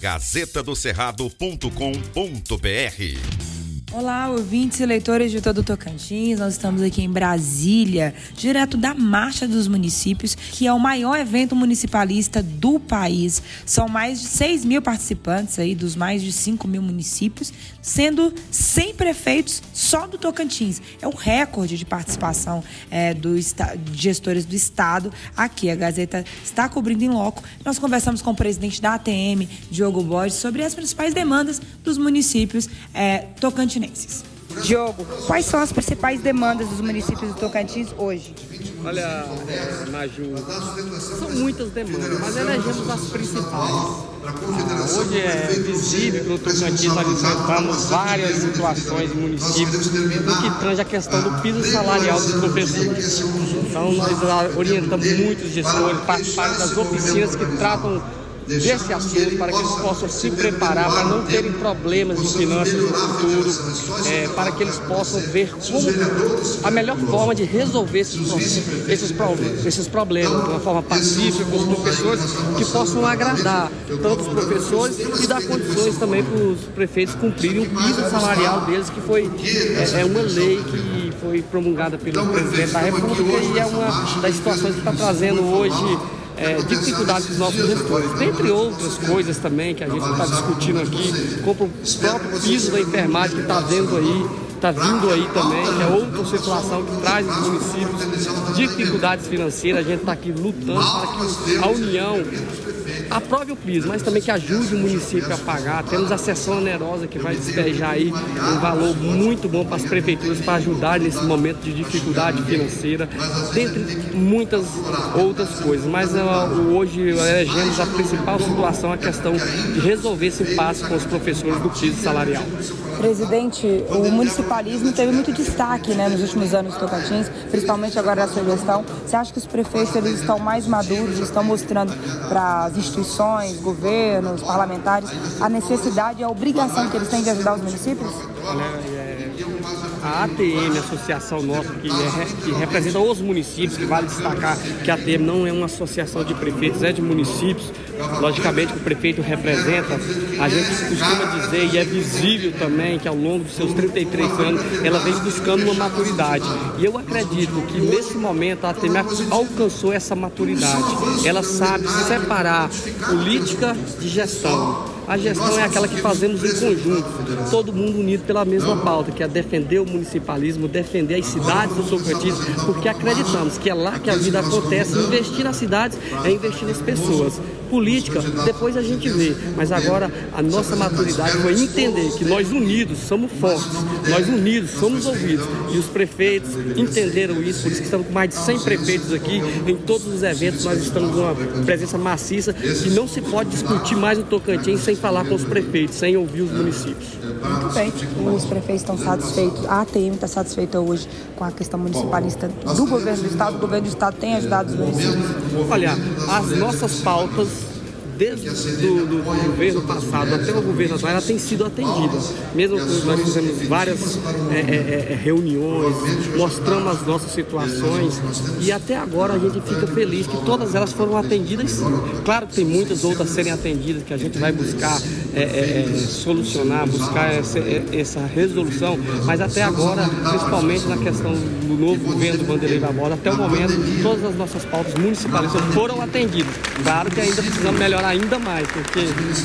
gazetadocerrado.com.br Olá, ouvintes e leitores de todo o Tocantins. Nós estamos aqui em Brasília, direto da Marcha dos Municípios, que é o maior evento municipalista do país. São mais de 6 mil participantes aí dos mais de 5 mil municípios, sendo 100 prefeitos só do Tocantins. É um recorde de participação é, dos gestores do Estado. Aqui a Gazeta está cobrindo em loco. Nós conversamos com o presidente da ATM, Diogo Borges, sobre as principais demandas dos municípios é, tocantinenses. Diogo, quais são as principais demandas dos municípios do Tocantins hoje? Olha, é, Maju, são muitas demandas, mas elegemos as principais. Ah, hoje é visível que no Tocantins nós enfrentamos várias situações em municípios no que tange a questão do piso salarial dos professores. Então nós orientamos muitos gestores, participarem das oficinas que tratam desse assunto para que eles possam se preparar para não terem problemas de finanças no futuro, é, para que eles possam ver como a melhor forma de resolver esses, esses, esses problemas de uma forma pacífica com os professores que possam agradar tanto os professores e dar condições também para os prefeitos cumprirem o piso salarial deles, que foi é, é uma lei que foi promulgada pelo presidente da República e é uma das situações que está trazendo hoje é, dificuldades dos nossos gestores, dentre outras coisas também que a gente está discutindo aqui, como o próprio piso da enfermagem que está vendo aí, está vindo aí também, que é outra situação que traz os municípios dificuldades financeiras, a gente está aqui lutando para que a União aprove o piso, mas também que ajude o município a pagar. Temos a sessão onerosa que vai despejar aí um valor muito bom para as prefeituras para ajudar nesse momento de dificuldade financeira, dentre muitas outras coisas. Mas uh, hoje elegemos a principal situação, a questão de resolver esse impasse com os professores do piso salarial. Presidente, o municipalismo teve muito destaque né, nos últimos anos Tocantins, principalmente agora nessa gestão. Você acha que os prefeitos eles estão mais maduros, estão mostrando para as instituições, governos, parlamentares, a necessidade e a obrigação que eles têm de ajudar os municípios? A ATM, associação nossa, que, é, que, representa os municípios, que vale destacar que a ATM não é uma associação de prefeitos, é de municípios. Logicamente que o prefeito representa, a gente costuma dizer, e é visível também, que ao longo dos seus 33 anos, ela vem buscando uma maturidade. E eu acredito que nesse momento a ATM alcançou essa maturidade. Ela sabe separar política de gestão. A gestão é aquela que fazemos em conjunto, todo mundo unido pela mesma pauta, que é defender o municipalismo, defender as cidades do Tocantins, porque acreditamos que é lá que a vida acontece. Investir nas cidades é investir nas pessoas política, depois a gente vê. Mas agora a nossa maturidade foi entender que nós unidos somos fortes, nós unidos somos ouvidos. E os prefeitos entenderam isso, por isso que estamos com mais de 100 prefeitos aqui. Em todos os eventos nós estamos com uma presença maciça e não se pode discutir mais o Tocantins sem falar com os prefeitos, sem ouvir os municípios. Muito bem, os prefeitos estão satisfeitos, a ATM está satisfeita hoje com a questão municipalista do governo do Estado. O governo do Estado tem ajudado os municípios. Olha, as nossas pautas desde do, do, governo passado até o governo atual, ela tem sido atendida. Mesmo nós fizemos várias é, é, é, é, reuniões, mostramos as nossas situações e até agora a gente fica feliz que todas elas foram atendidas sim. Claro que tem muitas outras serem atendidas que a gente vai buscar é, é, solucionar, buscar essa, essa, resolução, mas até agora, principalmente na questão do novo governo do Vanderlei Barbosa, até o momento, todas as nossas pautas municipalistas foram atendidas. Claro que ainda precisamos melhorar ainda mais, porque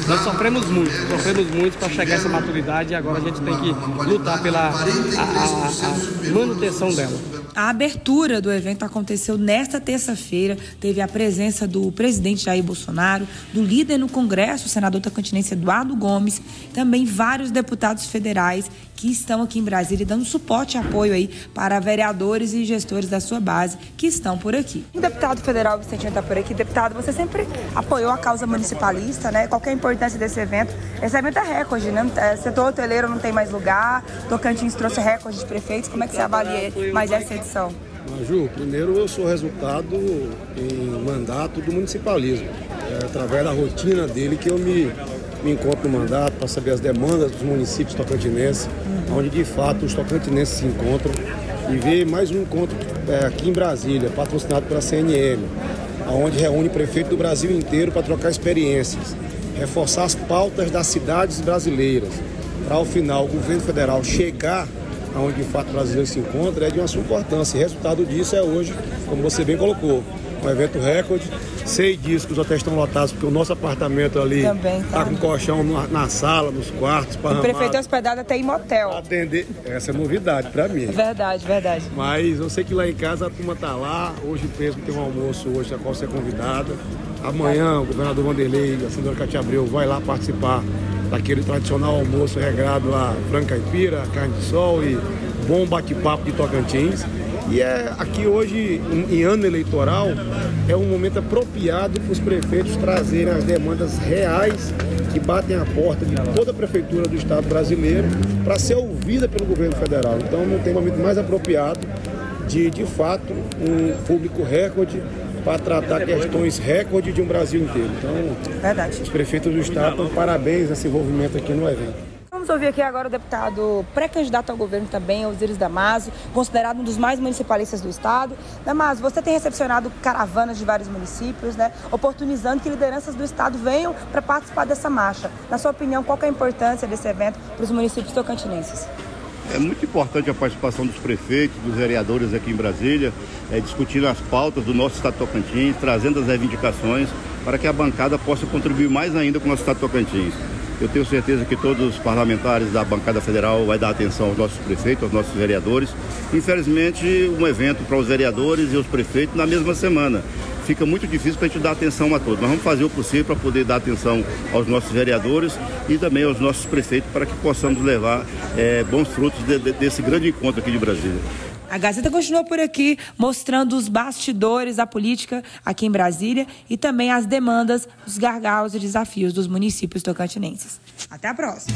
nós sofremos muito, sofremos muito para chegar a essa maturidade e agora a gente tem que lutar pela a, a, a manutenção dela. A abertura do evento aconteceu nesta terça-feira. Teve a presença do presidente Jair Bolsonaro, do líder no Congresso, o senador tacantinense Eduardo Gomes, também vários deputados federais que estão aqui em Brasília dando suporte e apoio aí para vereadores e gestores da sua base que estão por aqui. O deputado federal Vicentinho está por aqui. Deputado, você sempre apoiou a causa municipalista, né? Qual é a importância desse evento? Esse evento é recorde, né? É, setor hoteleiro não tem mais lugar, Tocantins trouxe recorde de prefeitos. Como é que você avalia mais essa edição? Maju, primeiro eu sou resultado em mandato do municipalismo. É através da rotina dele que eu me me encontro no mandato para saber as demandas dos municípios tocantinenses, uhum. onde de fato os tocantinenses se encontram. E ver mais um encontro é, aqui em Brasília, patrocinado pela CNM, onde reúne prefeito do Brasil inteiro para trocar experiências. reforçar as pautas das cidades brasileiras, para ao final o governo federal chegar aonde de fato o brasileiro se encontra, é de uma sua importância. E resultado disso é hoje, como você bem colocou, um evento recorde. Sei disso que os hotéis estão lotados, porque o nosso apartamento ali está tá com colchão na, na, sala, nos quartos. O prefeito é hospedado até em motel. Atender. Essa é novidade para mim. Verdade, verdade. Mas eu sei que lá em casa a turma está lá. Hoje mesmo tem um almoço hoje, a qual você é convidada. Amanhã o governador Vanderlei a senhora Cátia Abreu vai lá participar daquele tradicional almoço regrado lá, franca caipira, carne de sol e bom bate-papo de Tocantins. E é aqui hoje, em ano eleitoral, é um momento apropriado para os prefeitos trazerem as demandas reais que batem a porta de toda a prefeitura do Estado brasileiro para ser ouvida pelo governo federal. Então não tem momento mais apropriado de, de fato, um público recorde para tratar questões recorde de um Brasil inteiro. Então, Verdade. os prefeitos do Estado estão parabéns nesse envolvimento aqui no evento. Vamos ouvir aqui agora o deputado pré-candidato ao governo também, Osiris Damaso, considerado um dos mais municipalistas do estado. Damaso, você tem recepcionado caravanas de vários municípios, né, oportunizando que lideranças do estado venham para participar dessa marcha. Na sua opinião, qual é a importância desse evento para os municípios tocantinenses? É muito importante a participação dos prefeitos, dos vereadores aqui em Brasília, é, discutindo as pautas do nosso Estado Tocantins, trazendo as reivindicações para que a bancada possa contribuir mais ainda com o nosso Estado Tocantins. Eu tenho certeza que todos os parlamentares da bancada federal vai dar atenção aos nossos prefeitos, aos nossos vereadores. Infelizmente, um evento para os vereadores e os prefeitos na mesma semana. Fica muito difícil para a gente dar atenção a todos. Nós vamos fazer o possível para poder dar atenção aos nossos vereadores e também aos nossos prefeitos para que possamos levar é, bons frutos de, de, desse grande encontro aqui de Brasília. A Gazeta continua por aqui mostrando os bastidores da política aqui em Brasília e também as demandas, os gargalos e desafios dos municípios tocantinenses. Até a próxima.